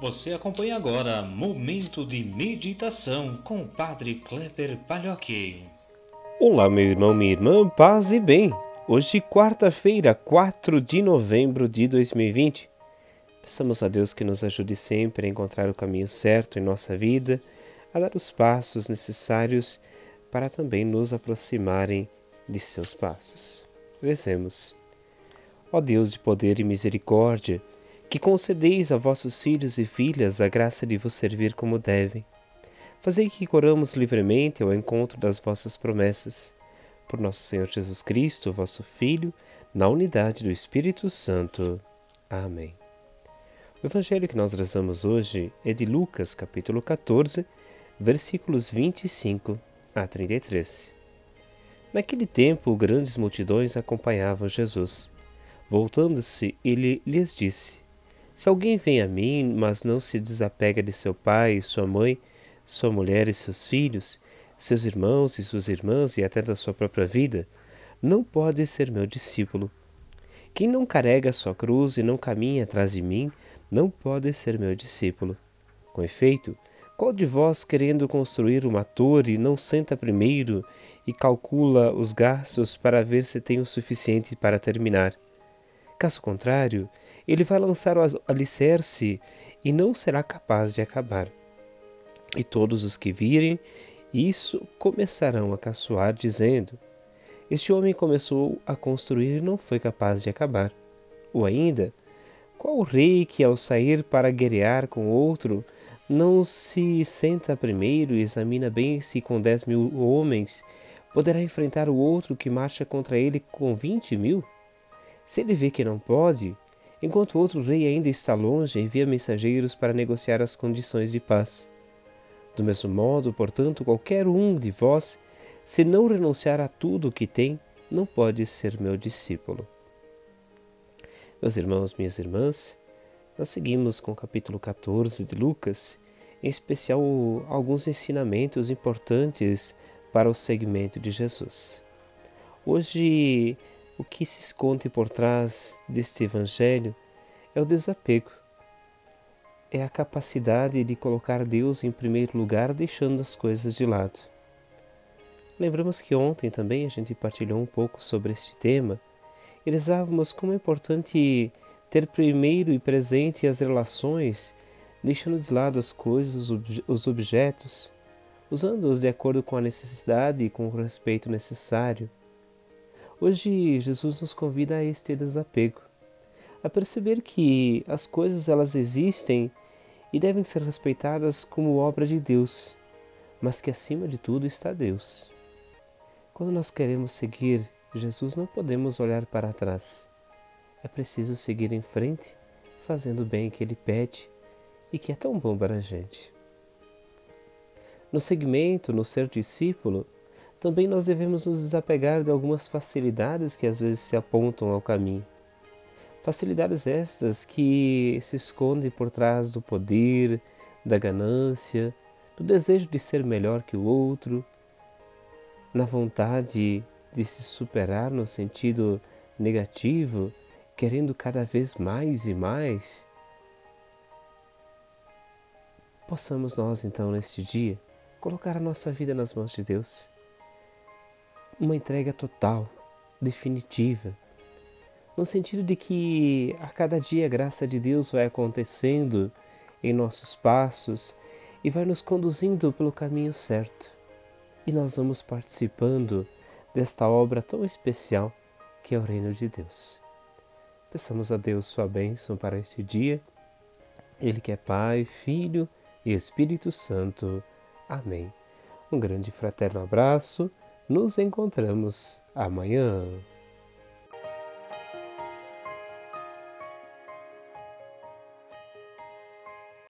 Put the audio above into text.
Você acompanha agora Momento de Meditação com o Padre Kleber Palhoque. Olá, meu irmão, minha irmã, paz e bem. Hoje, quarta-feira, 4 de novembro de 2020. Peçamos a Deus que nos ajude sempre a encontrar o caminho certo em nossa vida, a dar os passos necessários para também nos aproximarem de seus passos. Rezemos. Ó Deus de poder e misericórdia, que concedeis a vossos filhos e filhas a graça de vos servir como devem. Fazei que corramos livremente ao encontro das vossas promessas. Por nosso Senhor Jesus Cristo, vosso Filho, na unidade do Espírito Santo. Amém. O evangelho que nós rezamos hoje é de Lucas, capítulo 14, versículos 25 a 33. Naquele tempo, grandes multidões acompanhavam Jesus. Voltando-se, ele lhes disse: se alguém vem a mim, mas não se desapega de seu pai, sua mãe, sua mulher e seus filhos, seus irmãos e suas irmãs e até da sua própria vida, não pode ser meu discípulo. Quem não carrega sua cruz e não caminha atrás de mim, não pode ser meu discípulo. Com efeito, qual de vós, querendo construir uma torre, não senta primeiro e calcula os gastos para ver se tem o suficiente para terminar? Caso contrário, ele vai lançar o alicerce e não será capaz de acabar. E todos os que virem isso começarão a caçoar, dizendo: Este homem começou a construir e não foi capaz de acabar. Ou ainda, qual rei que, ao sair para guerrear com outro, não se senta primeiro e examina bem se com dez mil homens poderá enfrentar o outro que marcha contra ele com vinte mil? Se ele vê que não pode, enquanto outro rei ainda está longe, envia mensageiros para negociar as condições de paz. Do mesmo modo, portanto, qualquer um de vós, se não renunciar a tudo o que tem, não pode ser meu discípulo. Meus irmãos, minhas irmãs, nós seguimos com o capítulo 14 de Lucas, em especial alguns ensinamentos importantes para o segmento de Jesus. Hoje o que se esconde por trás deste Evangelho é o desapego. É a capacidade de colocar Deus em primeiro lugar, deixando as coisas de lado. Lembramos que ontem também a gente partilhou um pouco sobre este tema e rezávamos como é importante ter primeiro e presente as relações, deixando de lado as coisas, os objetos, usando-os de acordo com a necessidade e com o respeito necessário Hoje Jesus nos convida a este desapego, a perceber que as coisas elas existem e devem ser respeitadas como obra de Deus, mas que acima de tudo está Deus. Quando nós queremos seguir Jesus, não podemos olhar para trás. É preciso seguir em frente, fazendo bem o que ele pede e que é tão bom para a gente. No segmento, no ser discípulo, também nós devemos nos desapegar de algumas facilidades que às vezes se apontam ao caminho. Facilidades estas que se escondem por trás do poder, da ganância, do desejo de ser melhor que o outro, na vontade de se superar no sentido negativo, querendo cada vez mais e mais. Possamos nós então neste dia colocar a nossa vida nas mãos de Deus uma entrega total, definitiva, no sentido de que a cada dia a graça de Deus vai acontecendo em nossos passos e vai nos conduzindo pelo caminho certo. E nós vamos participando desta obra tão especial que é o Reino de Deus. Peçamos a Deus sua bênção para esse dia. Ele que é Pai, Filho e Espírito Santo. Amém. Um grande fraterno abraço nos encontramos amanhã.